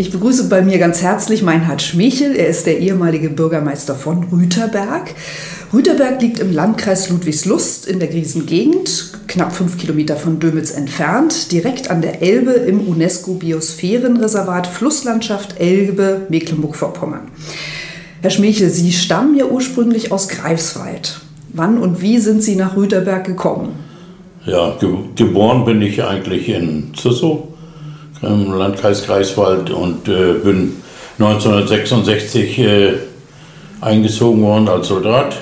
Ich begrüße bei mir ganz herzlich Meinhard Schmechel. Er ist der ehemalige Bürgermeister von Rüterberg. Rüterberg liegt im Landkreis Ludwigslust in der Griesengegend, knapp fünf Kilometer von Dömitz entfernt, direkt an der Elbe im UNESCO-Biosphärenreservat Flusslandschaft Elbe, Mecklenburg-Vorpommern. Herr Schmechel, Sie stammen ja ursprünglich aus Greifswald. Wann und wie sind Sie nach Rüterberg gekommen? Ja, ge geboren bin ich eigentlich in Züssow im Landkreis Greifswald und äh, bin 1966 äh, eingezogen worden als Soldat.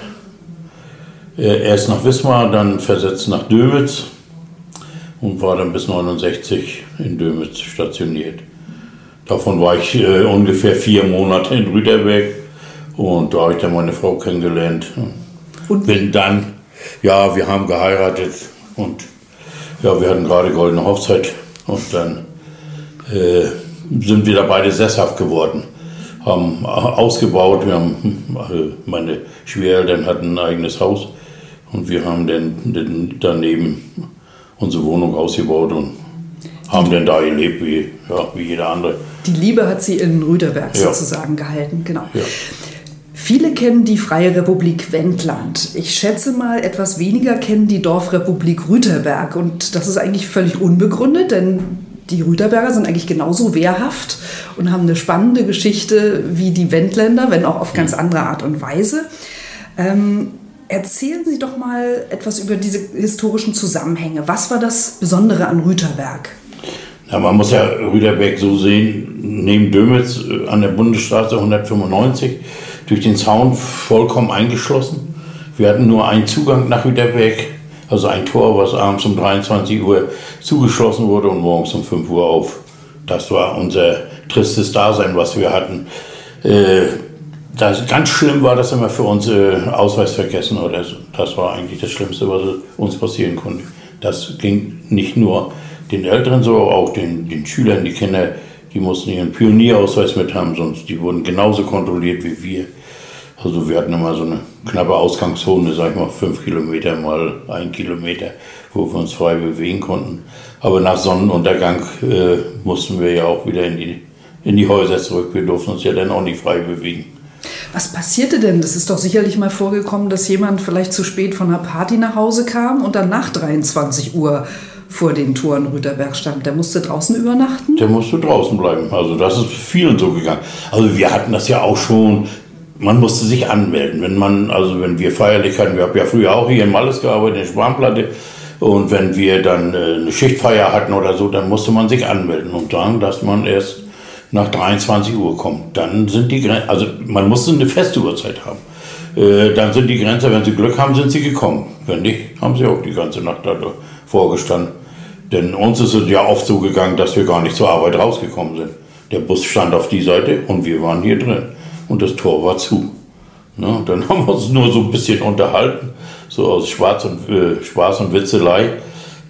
Äh, erst nach Wismar, dann versetzt nach Dömitz und war dann bis 69 in Dömitz stationiert. Davon war ich äh, ungefähr vier Monate in Rüderberg und da habe ich dann meine Frau kennengelernt. Und bin dann, ja, wir haben geheiratet und ja, wir hatten gerade goldene Hochzeit und dann äh, sind wir da beide sesshaft geworden. Haben ausgebaut, wir haben, äh, meine Schwiegereltern hatten ein eigenes Haus und wir haben dann daneben unsere Wohnung ausgebaut und haben dann da gelebt wie, ja, wie jeder andere. Die Liebe hat sie in Rüderberg ja. sozusagen gehalten, genau. Ja. Viele kennen die Freie Republik Wendland. Ich schätze mal, etwas weniger kennen die Dorfrepublik Rüterberg. Und das ist eigentlich völlig unbegründet, denn die Rüterberger sind eigentlich genauso wehrhaft und haben eine spannende Geschichte wie die Wendländer, wenn auch auf ganz andere Art und Weise. Ähm, erzählen Sie doch mal etwas über diese historischen Zusammenhänge. Was war das Besondere an Rüterberg? Ja, man muss ja Rüderberg so sehen, neben Dömitz äh, an der Bundesstraße 195 durch den Zaun vollkommen eingeschlossen. Wir hatten nur einen Zugang nach Rüderberg also ein Tor, was abends um 23 Uhr zugeschlossen wurde und morgens um 5 Uhr auf. Das war unser tristes Dasein, was wir hatten. Äh, das, ganz schlimm war das immer für uns äh, Ausweis vergessen oder so. Das war eigentlich das Schlimmste, was uns passieren konnte. Das ging nicht nur den Älteren so, auch den, den Schülern, die Kinder, die mussten ihren Pionierausweis mit haben, sonst die wurden genauso kontrolliert wie wir. Also wir hatten immer so eine knappe Ausgangszone, sag ich mal, fünf Kilometer mal ein Kilometer, wo wir uns frei bewegen konnten. Aber nach Sonnenuntergang äh, mussten wir ja auch wieder in die, in die Häuser zurück. Wir durften uns ja dann auch nicht frei bewegen. Was passierte denn? Das ist doch sicherlich mal vorgekommen, dass jemand vielleicht zu spät von einer Party nach Hause kam und dann nach 23 Uhr vor den Toren Rüterberg stand. Der musste draußen übernachten? Der musste draußen bleiben. Also das ist vielen so gegangen. Also wir hatten das ja auch schon man musste sich anmelden. Wenn man, also wenn wir Feierlichkeiten, wir haben ja früher auch hier in Malles gearbeitet, in Schwarmplatte, und wenn wir dann äh, eine Schichtfeier hatten oder so, dann musste man sich anmelden und sagen, dass man erst nach 23 Uhr kommt. Dann sind die Grenzen, also man musste eine feste Uhrzeit haben. Äh, dann sind die Grenzer, wenn sie Glück haben, sind sie gekommen. Wenn nicht, haben sie auch die ganze Nacht da vorgestanden. Denn uns ist es ja oft so gegangen, dass wir gar nicht zur Arbeit rausgekommen sind. Der Bus stand auf die Seite und wir waren hier drin und das Tor war zu. Ne? Dann haben wir uns nur so ein bisschen unterhalten, so aus Spaß und, äh, Spaß und Witzelei.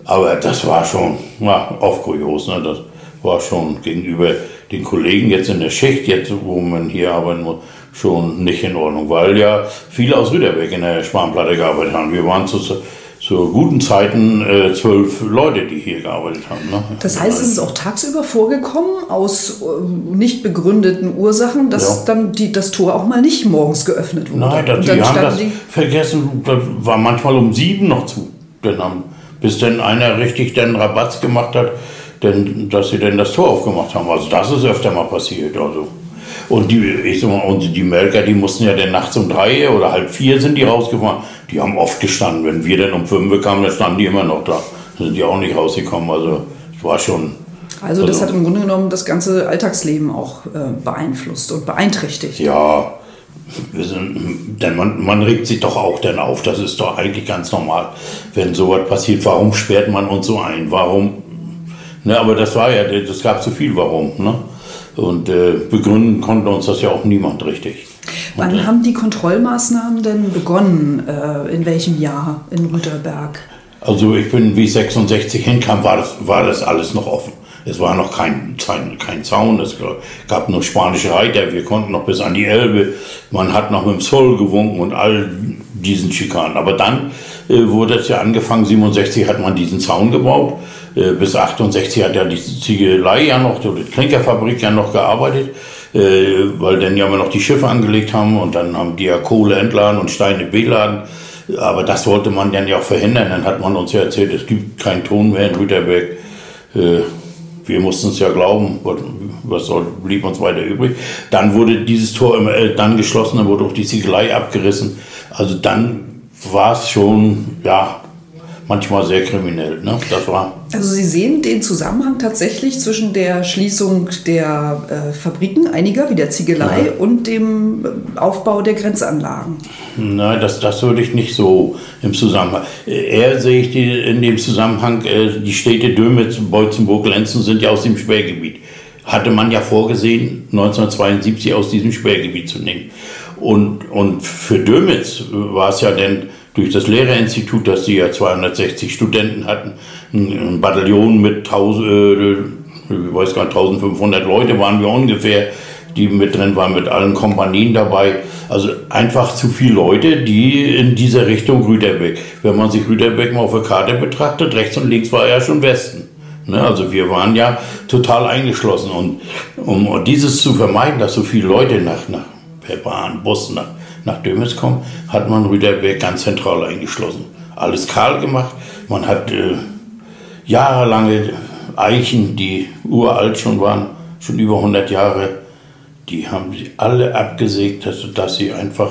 Aber das war schon ja, oft kurios. Ne? Das war schon gegenüber den Kollegen jetzt in der Schicht, jetzt wo man hier arbeiten muss, schon nicht in Ordnung, weil ja viele aus Rüderbeck in der Spanplatte gearbeitet haben. Wir waren zu, zu guten Zeiten äh, zwölf Leute, die hier gearbeitet haben. Ne? Das heißt, es ist auch tagsüber vorgekommen, aus äh, nicht begründeten Ursachen, dass ja. dann die, das Tor auch mal nicht morgens geöffnet wurde. Nein, das, die haben das die vergessen, das war manchmal um sieben noch zu. Denn, bis dann einer richtig den Rabatz gemacht hat, denn, dass sie dann das Tor aufgemacht haben. Also das ist öfter mal passiert. Also. Und die, ich sag mal, und die Melker, die mussten ja dann nachts um drei oder halb vier sind die rausgefahren. Die haben oft gestanden. Wenn wir dann um fünf kamen, dann standen die immer noch da. Dann sind die auch nicht rausgekommen. Also es war schon. Also, also das hat im Grunde genommen das ganze Alltagsleben auch äh, beeinflusst und beeinträchtigt. Ja, sind, denn man, man regt sich doch auch dann auf. Das ist doch eigentlich ganz normal, wenn sowas passiert. Warum sperrt man uns so ein? Warum? Ne, aber das war ja, das gab zu viel Warum. Ne? Und äh, begründen konnte uns das ja auch niemand richtig. Wann haben die Kontrollmaßnahmen denn begonnen? Äh, in welchem Jahr in Rüterberg? Also ich bin, wie ich 66 hinkam, war das, war das alles noch offen. Es war noch kein, kein Zaun, es gab nur spanische Reiter, wir konnten noch bis an die Elbe, man hat noch mit dem Zoll gewunken und all diesen Schikanen. Aber dann äh, wurde es ja angefangen, 67 hat man diesen Zaun gebaut, äh, bis 68 hat ja die Ziegelei ja noch, die Klinkerfabrik ja noch gearbeitet, weil dann ja immer noch die Schiffe angelegt haben und dann haben die ja Kohle entladen und Steine beladen. Aber das wollte man dann ja auch verhindern. Dann hat man uns ja erzählt, es gibt keinen Ton mehr in Rüterberg. Äh, wir mussten es ja glauben, was soll, blieb uns weiter übrig. Dann wurde dieses Tor immer, äh, dann geschlossen, dann wurde auch die Ziegelei abgerissen. Also dann war es schon, ja, manchmal sehr kriminell. Ne? Das war also Sie sehen den Zusammenhang tatsächlich zwischen der Schließung der äh, Fabriken, einiger wie der Ziegelei, ja. und dem äh, Aufbau der Grenzanlagen. Nein, das, das würde ich nicht so im Zusammenhang. Eher sehe ich die, in dem Zusammenhang, äh, die Städte Dömitz, Beutzenburg, Lenzen sind ja aus dem Sperrgebiet. Hatte man ja vorgesehen, 1972 aus diesem Sperrgebiet zu nehmen. Und, und für Dömitz war es ja denn durch das Lehrerinstitut, dass sie ja 260 Studenten hatten, ein Bataillon mit 1000, äh, ich weiß gar nicht, 1500 Leute waren wir ungefähr, die mit drin waren, mit allen Kompanien dabei. Also einfach zu viele Leute, die in dieser Richtung Rüderbeck. Wenn man sich Rüderbeck mal auf der Karte betrachtet, rechts und links war ja schon Westen. Ne? Also wir waren ja total eingeschlossen. Und um dieses zu vermeiden, dass so viele Leute nach, nach per Bahn, Bus nach nach Dömitz kommen, hat man Rüderberg ganz zentral eingeschlossen. Alles kahl gemacht. Man hat äh, jahrelange Eichen, die uralt schon waren, schon über 100 Jahre, die haben sie alle abgesägt, dass, dass sie einfach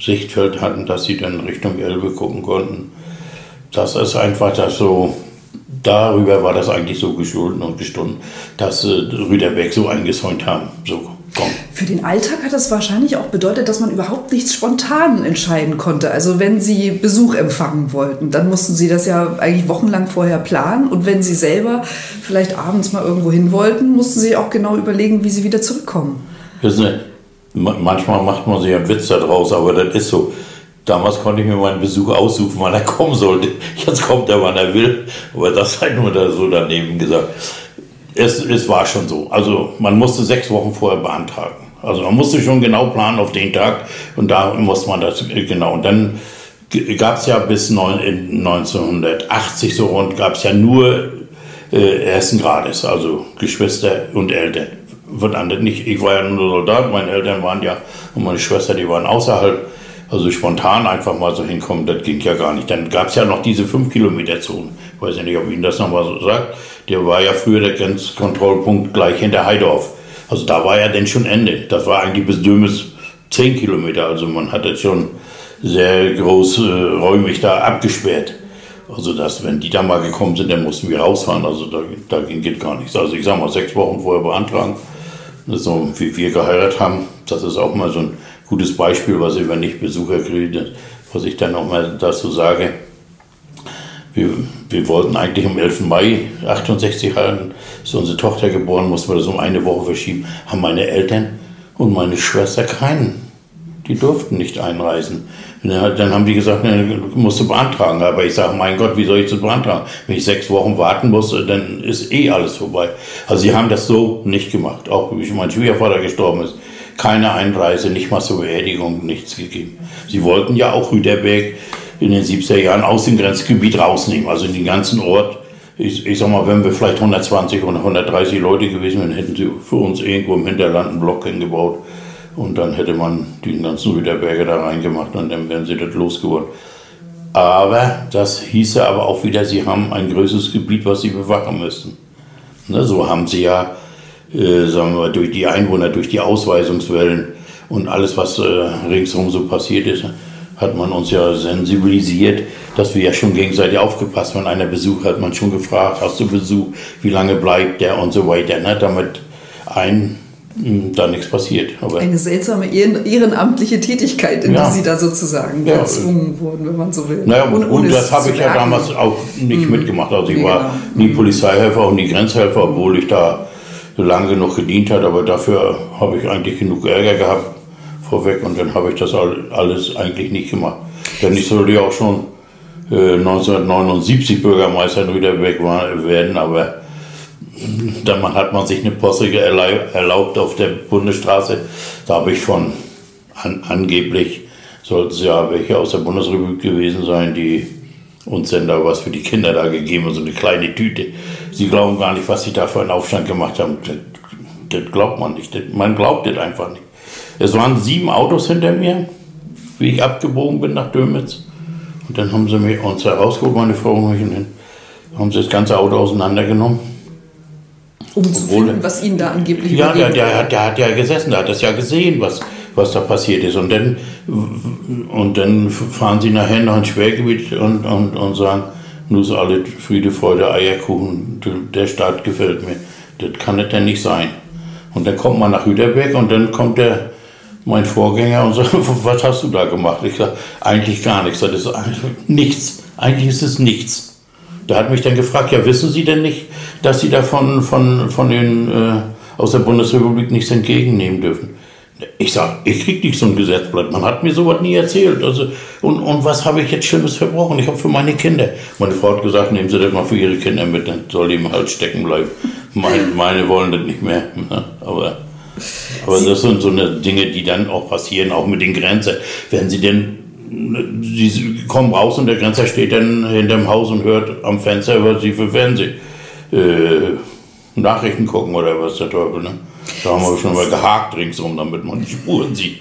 Sichtfeld hatten, dass sie dann Richtung Elbe gucken konnten. Das ist einfach das so, darüber war das eigentlich so geschulden und gestunden, dass äh, Rüderberg so eingezäunt haben. So. Für den Alltag hat das wahrscheinlich auch bedeutet, dass man überhaupt nichts spontan entscheiden konnte. Also wenn Sie Besuch empfangen wollten, dann mussten Sie das ja eigentlich wochenlang vorher planen. Und wenn Sie selber vielleicht abends mal irgendwo hin wollten, mussten Sie auch genau überlegen, wie Sie wieder zurückkommen. Wissen Sie, manchmal macht man sich einen Witz daraus, aber das ist so. Damals konnte ich mir meinen Besuch aussuchen, wann er kommen sollte. Jetzt kommt er, wann er will. Aber das sei nur da so daneben gesagt es, es war schon so. Also man musste sechs Wochen vorher beantragen. Also man musste schon genau planen auf den Tag und da muss man das äh, genau. Und dann gab es ja bis 1980 so rund, gab es ja nur äh, ersten Grades, also Geschwister und Eltern. Wird andere nicht, ich war ja nur Soldat, meine Eltern waren ja und meine Schwester, die waren außerhalb. Also spontan einfach mal so hinkommen, das ging ja gar nicht. Dann gab es ja noch diese 5-Kilometer-Zone. Ich weiß nicht, ob Ihnen das nochmal so sagt. Der war ja früher der Grenzkontrollpunkt gleich hinter Heidorf. Also da war ja dann schon Ende. Das war eigentlich bis Dömes 10 Kilometer. Also man hat jetzt schon sehr groß äh, räumlich da abgesperrt. Also dass, wenn die da mal gekommen sind, dann mussten wir rausfahren. Also da, da geht gar nichts. Also ich sag mal, sechs Wochen vorher beantragen. So wie wir geheiratet haben, das ist auch mal so ein gutes Beispiel, was ich, wenn ich Besucher kriege, was ich dann noch mal dazu sage. Wir, wir wollten eigentlich am 11. Mai 68 heiraten, ist unsere Tochter geboren, mussten wir das um eine Woche verschieben, haben meine Eltern und meine Schwester keinen. Die durften nicht einreisen. Dann haben die gesagt, ne, musst du beantragen. Aber ich sage, mein Gott, wie soll ich das beantragen? Wenn ich sechs Wochen warten muss, dann ist eh alles vorbei. Also sie haben das so nicht gemacht. Auch wie mein Schwiegervater gestorben ist keine Einreise, nicht mal zur Beerdigung, nichts gegeben. Sie wollten ja auch Rüderberg in den 70er Jahren aus dem Grenzgebiet rausnehmen, also in den ganzen Ort. Ich, ich sag mal, wenn wir vielleicht 120 oder 130 Leute gewesen wären, hätten sie für uns irgendwo im Hinterland einen Block hingebaut. Und dann hätte man die ganzen Rüderberger da reingemacht und dann wären sie das losgeworden. Aber das hieße aber auch wieder, sie haben ein größeres Gebiet, was sie bewachen müssten. Ne, so haben sie ja äh, sagen wir, durch die Einwohner, durch die Ausweisungswellen und alles, was äh, ringsherum so passiert ist, hat man uns ja sensibilisiert, dass wir ja schon gegenseitig aufgepasst Wenn einer Besuch hat man schon gefragt, hast du Besuch, wie lange bleibt der und so weiter, ne? damit ein hm, da nichts passiert. Aber Eine seltsame ehrenamtliche Tätigkeit, in ja. die Sie da sozusagen ja. gezwungen wurden, wenn man so will. Naja, und, und das habe ich ja damals auch nicht mhm. mitgemacht. Also ich ja. war nie Polizeihelfer und nie Grenzhelfer, obwohl ich da lange genug gedient hat, aber dafür habe ich eigentlich genug Ärger gehabt vorweg und dann habe ich das alles eigentlich nicht gemacht. Denn ich sollte ja auch schon äh, 1979 Bürgermeister in Rüderbeck werden, aber dann hat man sich eine Posse erlaubt auf der Bundesstraße. Da habe ich von an, angeblich sollten es ja welche aus der Bundesrepublik gewesen sein, die uns denn da was für die Kinder da gegeben so eine kleine Tüte. Sie glauben gar nicht, was sie da für einen Aufstand gemacht haben. Das, das glaubt man nicht. Das, man glaubt das einfach nicht. Es waren sieben Autos hinter mir, wie ich abgebogen bin nach Dömitz. Und dann haben sie mir uns herausgeholt, meine Frau und ich, und dann haben sie das ganze Auto auseinandergenommen. Um Obwohl, zu finden, was ihnen da angeblich Ja, der, der, der, hat ja gesessen, der hat das ja gesehen, was, was da passiert ist. Und dann, und dann fahren sie nachher nach ein Schwergebiet und, und, und sagen, nur so alle Friede, Freude, Eierkuchen, der Staat gefällt mir. Das kann es denn nicht sein. Und dann kommt man nach Hüderberg und dann kommt der, mein Vorgänger und sagt, was hast du da gemacht? Ich sage, eigentlich gar nichts. Das ist nichts. Eigentlich ist es nichts. Der hat mich dann gefragt, ja, wissen Sie denn nicht, dass Sie davon von, von den, äh, aus der Bundesrepublik nichts entgegennehmen dürfen? Ich sage, ich kriege nicht so ein Gesetzblatt. Man hat mir sowas nie erzählt. Also, und, und was habe ich jetzt Schlimmes verbrochen? Ich habe für meine Kinder. Meine Frau hat gesagt, nehmen Sie das mal für Ihre Kinder mit, dann soll die im Hals stecken bleiben. Meine, meine wollen das nicht mehr. Ne? Aber, aber das sind so eine Dinge, die dann auch passieren, auch mit den Grenzen. Wenn Sie denn, Sie kommen raus und der Grenzer steht dann hinterm Haus und hört am Fenster, was Sie für Fernsehen äh, Nachrichten gucken oder was der Teufel. Ne? Da haben wir schon mal gehakt ringsum, damit man die Spuren sieht.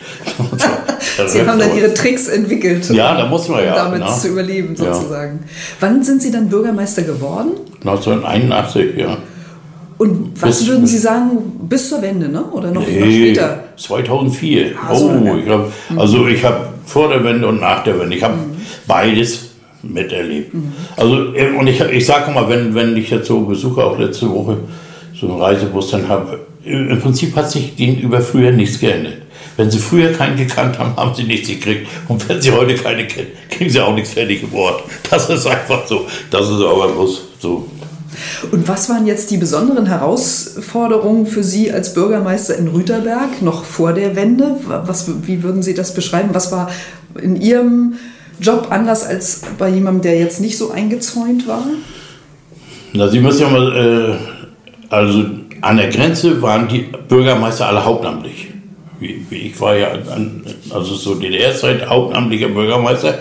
Sie haben dann Ihre Tricks entwickelt. Ja, da muss man ja. Um damit na? zu überleben, sozusagen. Ja. Wann sind Sie dann Bürgermeister geworden? 1981, ja. Und was bis, würden Sie sagen, bis zur Wende, ne? oder noch, nee, später? 2004. Ah, so oh, ich hab, mhm. also ich habe vor der Wende und nach der Wende, ich habe mhm. beides miterlebt. Mhm. Also, und ich, ich sage mal, wenn, wenn ich jetzt so besuche, auch letzte Woche, so einen Reisebus dann habe, im Prinzip hat sich gegenüber früher nichts geändert. Wenn Sie früher keinen gekannt haben, haben Sie nichts gekriegt. Und wenn Sie heute keine kennen, kriegen Sie auch nichts fertig geworden. Das ist einfach so. Das ist aber bloß so. Und was waren jetzt die besonderen Herausforderungen für Sie als Bürgermeister in Rüterberg noch vor der Wende? Was, wie würden Sie das beschreiben? Was war in Ihrem Job anders als bei jemandem, der jetzt nicht so eingezäunt war? Na, Sie müssen ja mal, äh, also an der Grenze waren die Bürgermeister alle hauptamtlich. Ich war ja, also so DDR-Zeit, hauptamtlicher Bürgermeister.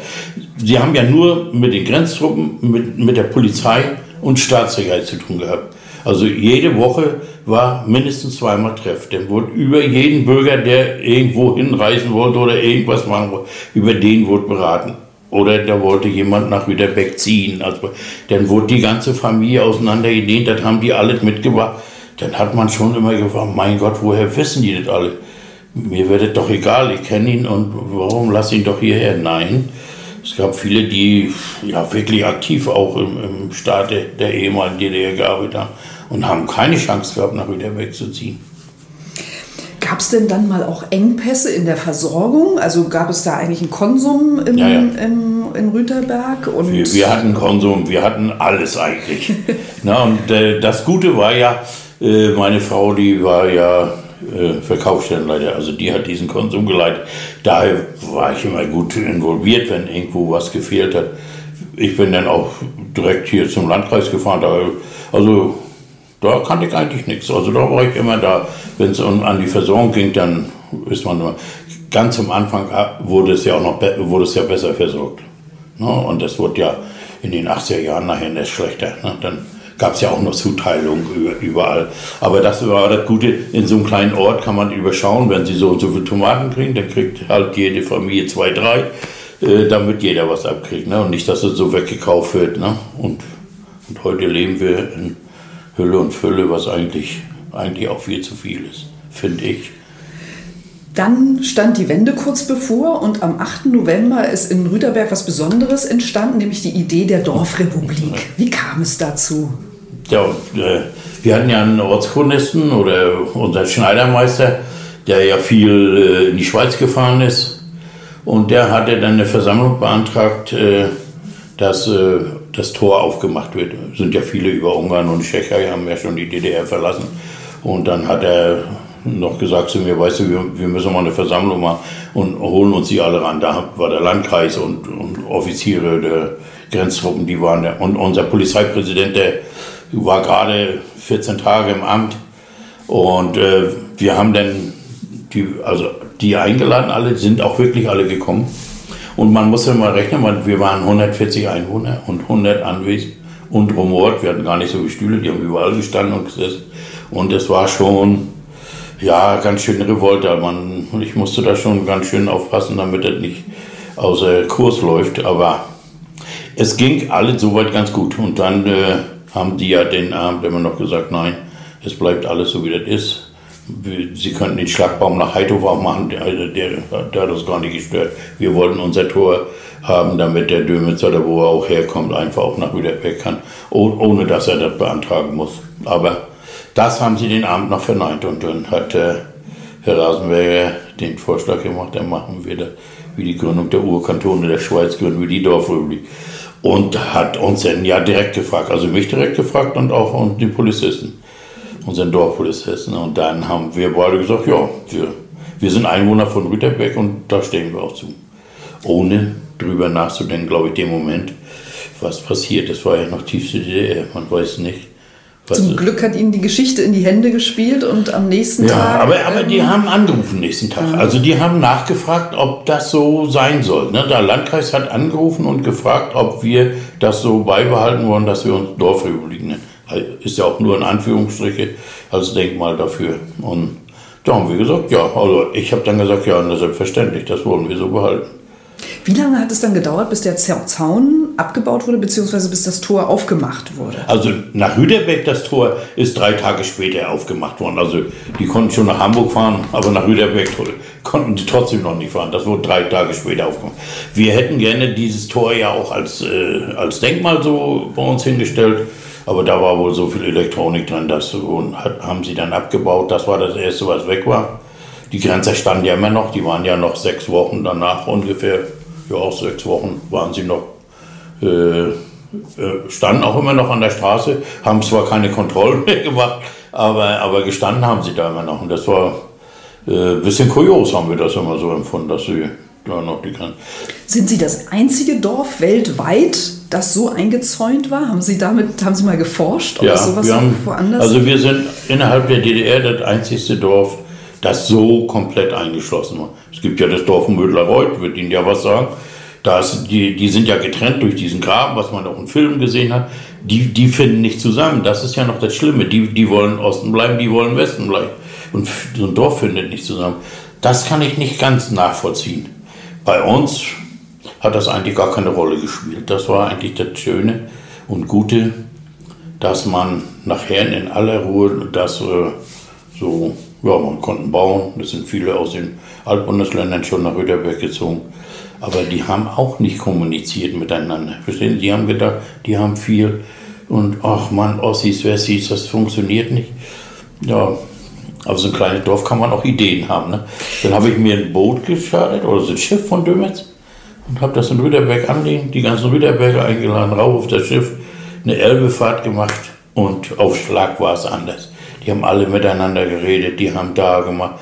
Sie haben ja nur mit den Grenztruppen, mit, mit der Polizei und Staatssicherheit zu tun gehabt. Also jede Woche war mindestens zweimal Treff. Dann wurde über jeden Bürger, der irgendwo hinreisen wollte oder irgendwas machen wollte, über den wurde beraten. Oder da wollte jemand nach Wiederbeck ziehen. Also, dann wurde die ganze Familie auseinandergedehnt, das haben die alles mitgebracht dann hat man schon immer gefragt, mein Gott, woher wissen die das alle? Mir wird es doch egal, ich kenne ihn und warum lass ihn doch hierher? Nein, es gab viele, die ja wirklich aktiv auch im, im Staat der, der ehemaligen DDR gearbeitet haben und haben keine Chance gehabt, nach wieder wegzuziehen. Gab es denn dann mal auch Engpässe in der Versorgung? Also gab es da eigentlich einen Konsum im, ja, ja. Im, in Rüterberg? Und wir, wir, hatten Konsum, wir hatten alles eigentlich. Na, und äh, das Gute war ja, äh, meine Frau, die war ja äh, Verkaufsstellenleiter, also die hat diesen Konsum geleitet. Daher war ich immer gut involviert, wenn irgendwo was gefehlt hat. Ich bin dann auch direkt hier zum Landkreis gefahren. Da, also da kannte ich eigentlich nichts. Also da war ich immer da. Wenn es an die Versorgung ging, dann ist man immer. Ganz am Anfang wurde es ja auch noch wurde es ja besser versorgt. Ne? Und das wurde ja in den 80er Jahren nachher erst schlechter. Ne? Dann gab es ja auch noch Zuteilungen überall. Aber das war das Gute, in so einem kleinen Ort kann man überschauen, wenn sie so und so viele Tomaten kriegen, dann kriegt halt jede Familie zwei, drei, äh, damit jeder was abkriegt. Ne? Und nicht, dass es so weggekauft wird. Ne? Und, und heute leben wir in Hülle und Fülle, was eigentlich, eigentlich auch viel zu viel ist, finde ich. Dann stand die Wende kurz bevor und am 8. November ist in Rüterberg was Besonderes entstanden, nämlich die Idee der Dorfrepublik. Wie kam es dazu? Ja, äh, wir hatten ja einen Ortschronisten oder unseren Schneidermeister, der ja viel äh, in die Schweiz gefahren ist. Und der hatte dann eine Versammlung beantragt, äh, dass das Tor aufgemacht wird. Es sind ja viele über Ungarn und Tschechei, haben ja schon die DDR verlassen. Und dann hat er noch gesagt zu mir, weißt du, wir, wir müssen mal eine Versammlung machen und holen uns die alle ran. Da war der Landkreis und, und Offiziere der Grenztruppen, die waren da. Und unser Polizeipräsident, der war gerade 14 Tage im Amt. Und äh, wir haben dann die, also die eingeladen, alle sind auch wirklich alle gekommen. Und man muss ja mal rechnen, weil wir waren 140 Einwohner und 100 anwesend und rumort. Wir hatten gar nicht so viele Stühle, die haben überall gestanden und gesessen. Und es war schon, ja, ganz schön Revolte. Man, ich musste da schon ganz schön aufpassen, damit das nicht außer Kurs läuft. Aber es ging alles soweit ganz gut. Und dann äh, haben die ja den Abend immer noch gesagt, nein, es bleibt alles so, wie das ist. Sie könnten den Schlagbaum nach Heidhof auch machen, der, der, der, hat das gar nicht gestört. Wir wollten unser Tor haben, damit der Dömitzer, da wo er auch herkommt, einfach auch nach Lüderbeck kann, ohne dass er das beantragen muss. Aber das haben sie den Abend noch verneint und dann hat äh, Herr Rasenberger den Vorschlag gemacht, dann machen wir das, wie die Gründung der Urkantone der Schweiz, gründen wir die Dorfrepublik. Und hat uns dann ja direkt gefragt, also mich direkt gefragt und auch und den Polizisten, unseren Dorfpolizisten. Und dann haben wir beide gesagt, ja, wir, wir sind Einwohner von Rüterbeck und da stehen wir auch zu. Ohne drüber nachzudenken, glaube ich, dem Moment, was passiert. Das war ja noch tiefste DDR, man weiß nicht. Zum Glück hat ihnen die Geschichte in die Hände gespielt und am nächsten ja, Tag. Aber, aber die ähm, haben angerufen nächsten Tag. Ja. Also die haben nachgefragt, ob das so sein soll. Ne? Der Landkreis hat angerufen und gefragt, ob wir das so beibehalten wollen, dass wir uns Dorfrepublik nennen. Ist ja auch nur in Anführungsstriche als Denkmal dafür. Und da haben wir gesagt, ja, also ich habe dann gesagt, ja, selbstverständlich, das wollen wir so behalten. Wie lange hat es dann gedauert, bis der Zaun abgebaut wurde, beziehungsweise bis das Tor aufgemacht wurde? Also nach Rüderbeck, das Tor ist drei Tage später aufgemacht worden. Also die konnten schon nach Hamburg fahren, aber nach Rüderbeck konnten die trotzdem noch nicht fahren. Das wurde drei Tage später aufgemacht. Wir hätten gerne dieses Tor ja auch als, äh, als Denkmal so bei uns hingestellt. Aber da war wohl so viel Elektronik drin, das haben sie dann abgebaut. Das war das Erste, was weg war. Die Grenzer standen ja immer noch, die waren ja noch sechs Wochen danach ungefähr, ja auch sechs Wochen waren sie noch, äh, äh, standen auch immer noch an der Straße, haben zwar keine Kontrollen mehr gemacht, aber, aber gestanden haben sie da immer noch. Und das war ein äh, bisschen kurios, haben wir das immer so empfunden, dass sie da noch die Grenze. Sind Sie das einzige Dorf weltweit, das so eingezäunt war? Haben Sie damit, haben Sie mal geforscht? Ob ja, sowas wir haben, woanders? Also wir sind innerhalb der DDR das einzigste Dorf, das so komplett eingeschlossen war. Es gibt ja das Dorf Mödlerreuth, wird Ihnen ja was sagen. Das, die, die sind ja getrennt durch diesen Graben, was man auch im Film gesehen hat. Die, die finden nicht zusammen. Das ist ja noch das Schlimme. Die, die wollen Osten bleiben, die wollen Westen bleiben. Und so ein Dorf findet nicht zusammen. Das kann ich nicht ganz nachvollziehen. Bei uns hat das eigentlich gar keine Rolle gespielt. Das war eigentlich das Schöne und Gute, dass man nachher in aller Ruhe das äh, so ja, man konnte bauen. Es sind viele aus den Altbundesländern schon nach Rüderberg gezogen. Aber die haben auch nicht kommuniziert miteinander. Verstehen Sie? Die haben gedacht, die haben viel. Und ach man, Ossis, Wessis, das funktioniert nicht. Ja, aber so ein kleines Dorf kann man auch Ideen haben. Ne? Dann habe ich mir ein Boot geschadet oder so ein Schiff von Dömetz und habe das in Rüderberg anlegen, die ganzen Rüderberger eingeladen, rauf auf das Schiff, eine Elbefahrt gemacht und auf Schlag war es anders. Die haben alle miteinander geredet, die haben da gemacht.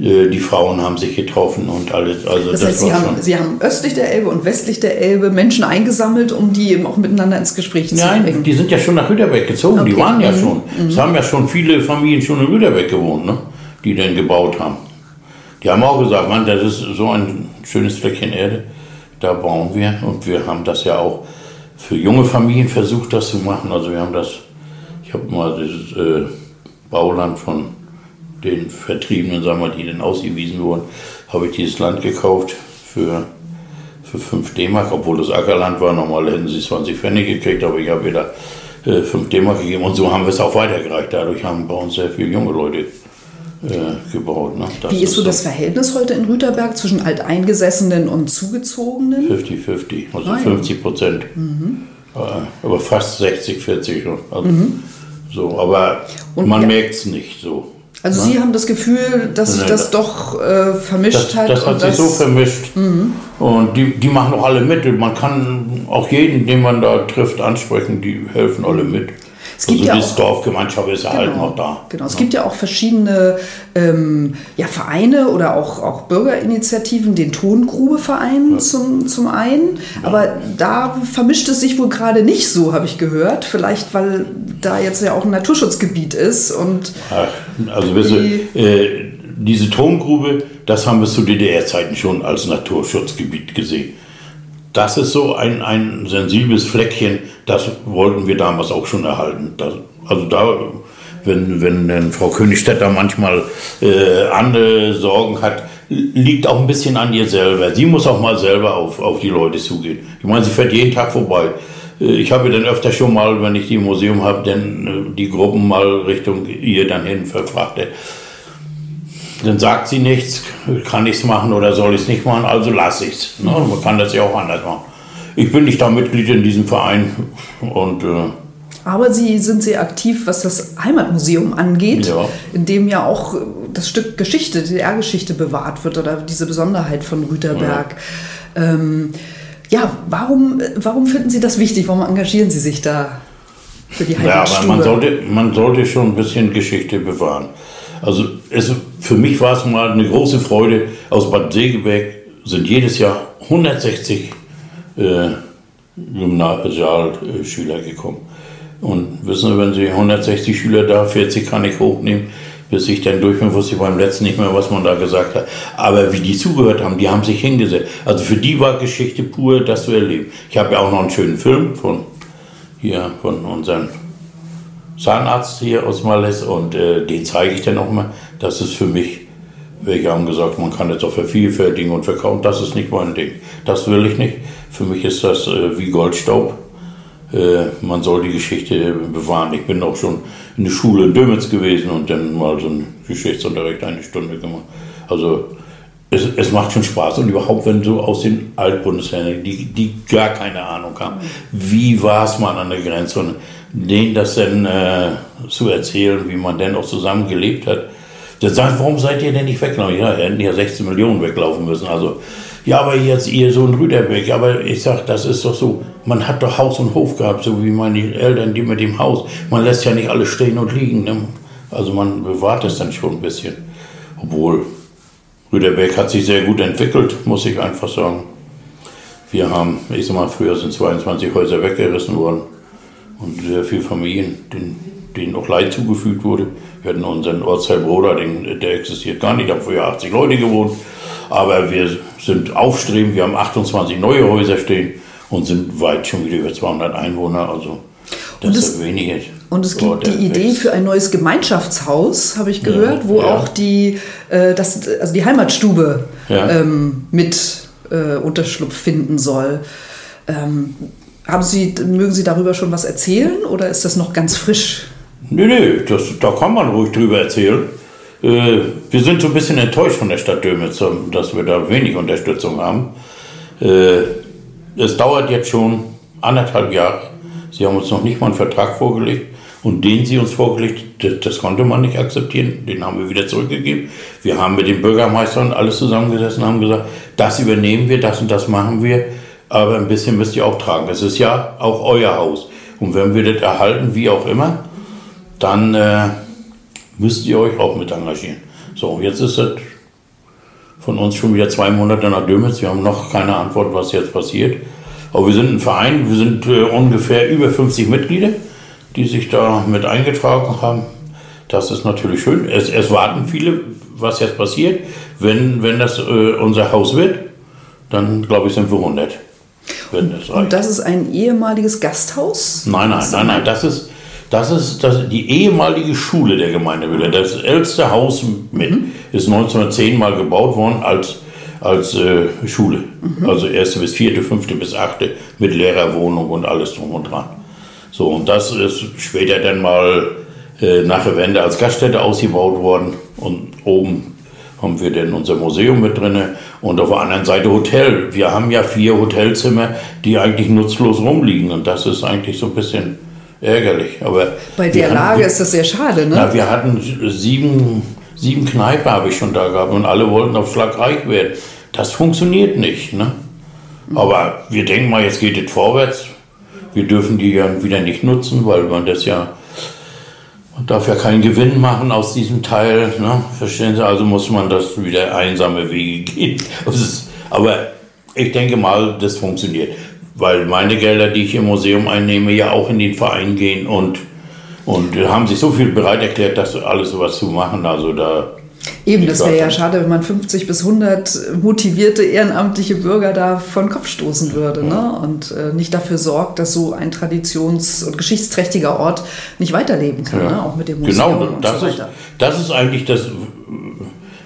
Äh, die Frauen haben sich getroffen und alles. Also das, das heißt, Sie haben, Sie haben östlich der Elbe und westlich der Elbe Menschen eingesammelt, um die eben auch miteinander ins Gespräch zu Nein, bringen. die sind ja schon nach Rüderbeck gezogen. Okay. Die waren ja mhm. schon. Mhm. Es haben ja schon viele Familien schon in Rüderbeck gewohnt, ne? die dann gebaut haben. Die haben auch gesagt, Mann, das ist so ein schönes Fleckchen Erde. Da bauen wir. Und wir haben das ja auch für junge Familien versucht, das zu machen. Also wir haben das, ich habe mal dieses... Äh, Bauland von den Vertriebenen, sagen wir, die dann ausgewiesen wurden, habe ich dieses Land gekauft für, für 5 D-Mark, obwohl das Ackerland war. Normal hätten sie 20 Pfennig gekriegt, aber ich habe wieder äh, 5 D-Mark gegeben und so haben wir es auch weitergereicht. Dadurch haben bei uns sehr viele junge Leute äh, gebaut. Ne? Wie ist so das Verhältnis heute in Rüterberg zwischen Alteingesessenen und Zugezogenen? 50-50, also Nein. 50 Prozent. Mhm. Äh, aber fast 60, 40. Also mhm. So, aber und man ja. merkt es nicht so. Also ne? Sie haben das Gefühl, dass sich das, das doch äh, vermischt das, hat. Das hat sich das so vermischt. Mhm. Und die, die machen auch alle mit. Man kann auch jeden, den man da trifft, ansprechen. Die helfen alle mit. Es gibt also ja auch- Dorfgemeinschaft ist erhalten noch da. Genau, es gibt ja auch verschiedene ähm, ja, Vereine oder auch, auch Bürgerinitiativen, den Tongrubeverein zum, zum einen. Aber da vermischt es sich wohl gerade nicht so, habe ich gehört. Vielleicht, weil da jetzt ja auch ein Naturschutzgebiet ist und Ach, also du, äh, diese Tongrube, das haben wir zu DDR-Zeiten schon als Naturschutzgebiet gesehen. Das ist so ein, ein sensibles Fleckchen, das wollten wir damals auch schon erhalten. Das, also da, wenn, wenn denn Frau Königstetter manchmal äh, andere Sorgen hat, liegt auch ein bisschen an ihr selber. Sie muss auch mal selber auf, auf die Leute zugehen. Ich meine, sie fährt jeden Tag vorbei. Äh, Ich habe dann öfter schon mal, wenn ich die im Museum habe, dann äh, die Gruppen mal Richtung ihr dann hin verfrachtet. Dann sagt sie nichts, kann ich es machen oder soll ich es nicht machen, also lasse ich es. Ne? Man kann das ja auch anders machen. Ich bin nicht da Mitglied in diesem Verein und äh, Aber Sie sind sehr aktiv, was das Heimatmuseum angeht, Ja. in dem ja auch das Stück Geschichte, DDR-Geschichte bewahrt wird oder diese Besonderheit von Rüterberg. Ja, ähm, ja warum, warum finden Sie das wichtig? Warum engagieren Sie sich da für die Ja, aber Heimatstube? man sollte, man sollte schon ein bisschen Geschichte bewahren. Also es, für mich war es mal eine große Freude. Aus Bad Segeberg sind jedes Jahr 160 äh, Gymnasialschüler gekommen. Und wissen Sie, wenn Sie 160 Schüler da, 40 kann ich hochnehmen, bis ich dann durch bin, wusste ich beim letzten nicht mehr, was man da gesagt hat. Aber wie die zugehört haben, die haben sich hingesetzt. Also für die war Geschichte pur, das zu erleben. Ich habe ja auch noch einen schönen Film von hier von unserem Zahnarzt hier aus Malles und äh, den zeige ich dann auch mal. Das ist für mich, welche haben gesagt, man kann jetzt auch vervielfältigen und verkaufen. Das ist nicht mein Ding. Das will ich nicht. Für mich ist das äh, wie Goldstaub. Äh, man soll die Geschichte bewahren. Ich bin auch schon in der Schule in Dömitz gewesen und dann mal so einen Geschichtsunterricht eine Stunde gemacht. Also es, es macht schon Spaß und überhaupt, wenn so aus den Altbundesländern, die, die gar keine Ahnung haben, wie war es mal an der Grenze und denen das dann äh, zu erzählen, wie man denn auch zusammen gelebt hat. Dann sagen, warum seid ihr denn nicht weggelaufen? Ja, hätten ja 16 Millionen weglaufen müssen. Also, ja, aber jetzt ihr so in Rüderbeck. Aber ich sag, das ist doch so, man hat doch Haus und Hof gehabt, so wie meine Eltern, die mit dem Haus. Man lässt ja nicht alles stehen und liegen. Ne? Also man bewahrt es dann schon ein bisschen. Obwohl, Rüderbeck hat sich sehr gut entwickelt, muss ich einfach sagen. Wir haben, ich sag mal, früher sind 22 Häuser weggerissen worden und sehr viele Familien, denen, denen auch Leid zugefügt wurde. Wir hatten unseren Ortsteil Broder, den, der existiert gar nicht, da haben früher 80 Leute gewohnt. Aber wir sind aufstrebend, wir haben 28 neue Häuser stehen und sind weit schon wieder über 200 Einwohner. Also das ist es- ja wenige. Und es Oh, gibt der die Idee für ein neues Gemeinschaftshaus, habe ich gehört, wo ja. auch die, äh, das, also die Heimatstube Ja. ähm, mit äh, Unterschlupf finden soll. Ähm, haben Sie, mögen Sie darüber schon was erzählen oder ist das noch ganz frisch? Nee, nee, das, da kann man ruhig drüber erzählen. Äh, wir sind so ein bisschen enttäuscht von der Stadt Dömitz, ähm, dass wir da wenig Unterstützung haben. Äh, es dauert jetzt schon anderthalb Jahre. Sie haben uns noch nicht mal einen Vertrag vorgelegt. Und den sie uns vorgelegt, das, das konnte man nicht akzeptieren. Den haben wir wieder zurückgegeben. Wir haben mit den Bürgermeistern alles zusammengesessen und haben gesagt, das übernehmen wir, das und das machen wir. Aber ein bisschen müsst ihr auch tragen. Es ist ja auch euer Haus. Und wenn wir das erhalten, wie auch immer, dann äh, müsst ihr euch auch mit engagieren. So, jetzt ist es von uns schon wieder zwei Monate nach Dömitz. Wir haben noch keine Antwort, was jetzt passiert. Aber wir sind ein Verein, wir sind äh, ungefähr über 50 Mitglieder, die sich da mit eingetragen haben. Das ist natürlich schön. Es, es warten viele, was jetzt passiert. Wenn, wenn das äh, unser Haus wird, dann glaube ich, sind wir 100. Wenn das reicht. Und das ist ein ehemaliges Gasthaus? Nein, nein, nein, nein, das ist, das ist, das die ehemalige Schule der Gemeinde Müller. Das älteste Haus mit ist 1910 mal gebaut worden als, als äh, Schule. Also erste bis vierte, fünfte bis achte mit Lehrerwohnung und alles drum und dran. So, und das ist später dann mal äh, nach der Wende als Gaststätte ausgebaut worden. Und oben haben wir dann unser Museum mit drin und auf der anderen Seite Hotel. Wir haben ja vier Hotelzimmer, die eigentlich nutzlos rumliegen und das ist eigentlich so ein bisschen ärgerlich. Aber Bei wir der hatten- Lage ist das sehr schade, ne? na, wir hatten sieben, sieben Kneipen habe ich schon da gehabt und alle wollten auf Schlag reich werden. Das funktioniert nicht. Ne? Aber wir denken mal, jetzt geht es vorwärts. wir dürfen die ja wieder nicht nutzen, weil man das ja, man darf ja keinen Gewinn machen aus diesem Teil. Ne? Verstehen Sie? Also muss man das wieder einsame Wege gehen. Ist, aber ich denke mal, das funktioniert. Weil meine Gelder, die ich im Museum einnehme, ja auch in den Verein gehen und, und haben sich so viel bereit erklärt, das alles sowas zu machen. Also da Eben, das wäre ja schade, wenn man 50 bis 100 motivierte ehrenamtliche Bürger da von Kopf stoßen würde ja. ne? und äh, nicht dafür sorgt, dass so ein traditions- und geschichtsträchtiger Ort nicht weiterleben kann, ja. ne? auch mit dem Museum genau, und das so weiter. Ist, das ist eigentlich das,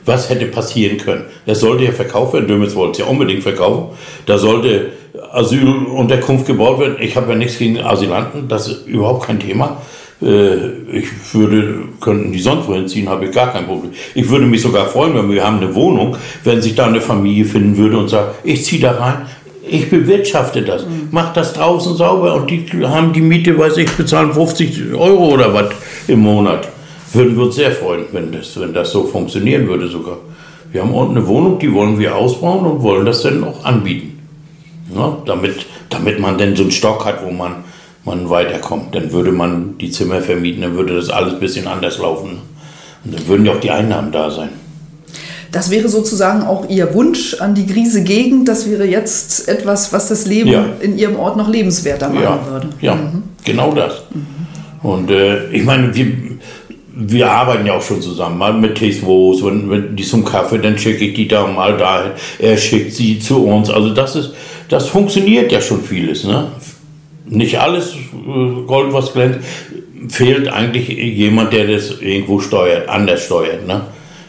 was hätte passieren können. Das sollte ja verkauft werden, Dömitz wollte es ja unbedingt verkaufen. Da sollte Asylunterkunft gebaut werden. Ich habe ja nichts gegen Asylanten, das ist überhaupt kein Thema. Äh, ich würde, könnten die sonst wohin ziehen, habe ich gar kein Problem. Ich würde mich sogar freuen, wenn wir haben eine Wohnung, wenn sich da eine Familie finden würde und sagt, ich ziehe da rein, ich bewirtschafte das, mhm. mach das draußen sauber und die haben die Miete, weiß ich, bezahlen 50 Euro oder was im Monat. Würden wir uns sehr freuen, wenn das, wenn das so funktionieren würde sogar. Wir haben unten eine Wohnung, die wollen wir ausbauen und wollen das dann auch anbieten. Ja, damit, damit man dann so einen Stock hat, wo man man weiterkommt. Dann würde man die Zimmer vermieten, dann würde das alles ein bisschen anders laufen. Und dann würden ja auch die Einnahmen da sein. Das wäre sozusagen auch Ihr Wunsch an die Griese Gegend. Das wäre jetzt etwas, was das Leben ja. in Ihrem Ort noch lebenswerter machen ja. würde. Ja, mhm. genau das. Mhm. Und äh, ich meine, wir, wir arbeiten ja auch schon zusammen, mal mit Tesvos, wenn, wenn die zum Kaffee, dann schicke ich die da mal dahin, er schickt sie zu uns. Also das ist, das funktioniert ja schon vieles. Ne? nicht alles äh, Gold, was glänzt. Fehlt eigentlich jemand, der das irgendwo steuert, anders steuert. Ne?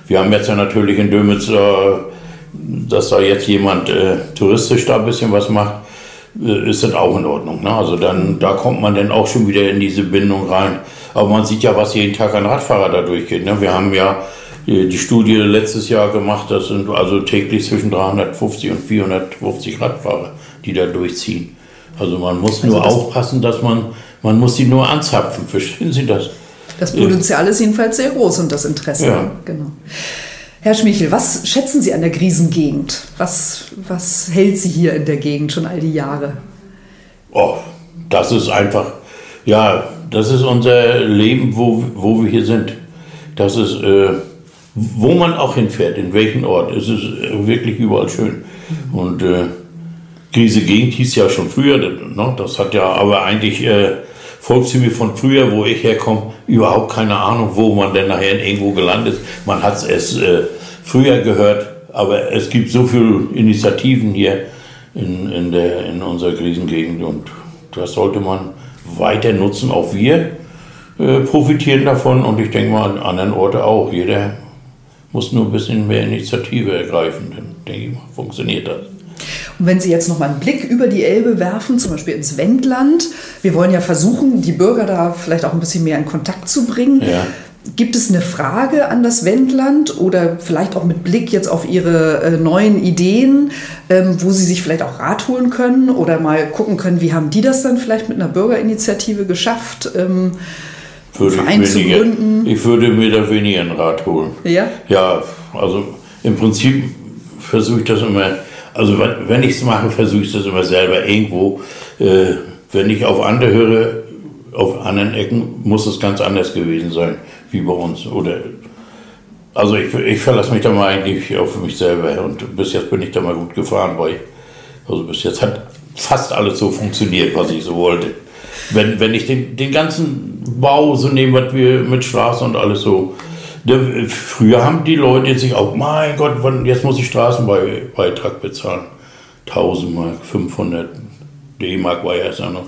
Wir haben jetzt ja natürlich in Dömitz, äh, dass da jetzt jemand äh, touristisch da ein bisschen was macht, äh, ist das auch in Ordnung. Ne? Also dann, da kommt man dann auch schon wieder in diese Bindung rein. Aber man sieht ja, was jeden Tag ein Radfahrer da durchgeht. Ne? Wir haben ja die Studie letztes Jahr gemacht, das sind also täglich zwischen 350 und 450 Radfahrer, die da durchziehen. Also man muss also nur aufpassen, dass man, man muss sie nur anzapfen. Verstehen Sie das? Das Potenzial ist jedenfalls sehr groß und das Interesse. Ja. Genau. Herr Schmichel, was schätzen Sie an der Griesengegend? Was, was hält Sie hier in der Gegend schon all die Jahre? Oh, das ist einfach, ja, das ist unser Leben, wo, wo wir hier sind. Das ist, äh, wo man auch hinfährt, in welchen Ort. Es ist wirklich überall schön. Und äh, diese Gegend hieß ja schon früher, ne? das hat ja aber eigentlich äh, Volkszüge von früher, wo ich herkomme, überhaupt keine Ahnung, wo man denn nachher irgendwo gelandet ist. Man hat es äh, früher gehört, aber es gibt so viele Initiativen hier in, in, der, in unserer Krisengegend und das sollte man weiter nutzen. Auch wir äh, profitieren davon und ich denke mal an anderen Orten auch. Jeder muss nur ein bisschen mehr Initiative ergreifen, dann denke ich mal, funktioniert das. Und wenn Sie jetzt noch mal einen Blick über die Elbe werfen, zum Beispiel ins Wendland, wir wollen ja versuchen, die Bürger da vielleicht auch ein bisschen mehr in Kontakt zu bringen. Ja. Gibt es eine Frage an das Wendland oder vielleicht auch mit Blick jetzt auf Ihre äh, neuen Ideen, ähm, wo Sie sich vielleicht auch Rat holen können oder mal gucken können, wie haben die das dann vielleicht mit einer Bürgerinitiative geschafft? Würde Verein ich, weniger, ich würde mir da weniger einen Rat holen. Ja? Ja, also im Prinzip versuche ich das immer also wenn ich es mache, versuche ich das immer selber irgendwo. Äh, wenn ich auf andere höre, auf anderen Ecken, muss es ganz anders gewesen sein, wie bei uns. Oder also ich, ich verlasse mich da mal eigentlich auf mich selber und bis jetzt bin ich da mal gut gefahren, weil also bis jetzt hat fast alles so funktioniert, was ich so wollte. Wenn, wenn ich den, den ganzen Bau so nehme, was wir mit Straßen und alles so Früher haben die Leute sich auch, mein Gott, jetzt muss ich Straßenbeitrag bezahlen. 1000 Mark, 500 D-Mark war ja erst noch.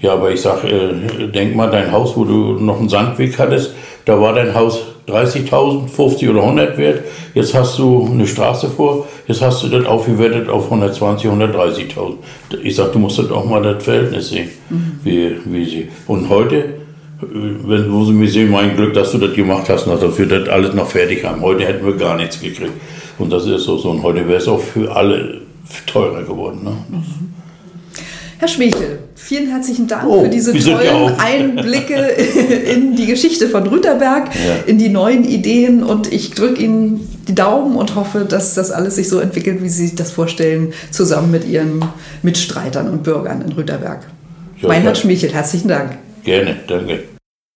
Ja, aber ich sag, äh, denk mal, dein Haus, wo du noch einen Sandweg hattest, da war dein Haus 30.000, 50 oder 100 wert. Jetzt hast du eine Straße vor, jetzt hast du das aufgewertet auf 120, 130.000. Ich sag, du musst das auch mal das Verhältnis sehen, mhm. wie, wie sie. Und heute wenn, wo sie mir sehen, mein Glück, dass du das gemacht hast, dass wir das alles noch fertig haben. Heute hätten wir gar nichts gekriegt. Und das ist so. so. Und heute wäre es auch für alle teurer geworden. Ne? Mhm. Herr Schmechel, vielen herzlichen Dank oh, für diese tollen Einblicke in die Geschichte von Rüterberg, ja. in die neuen Ideen und ich drücke Ihnen die Daumen und hoffe, dass das alles sich so entwickelt, wie Sie sich das vorstellen, zusammen mit Ihren Mitstreitern und Bürgern in Rüterberg. Meinhard Schmichel, herzlichen Dank. Gerne, danke.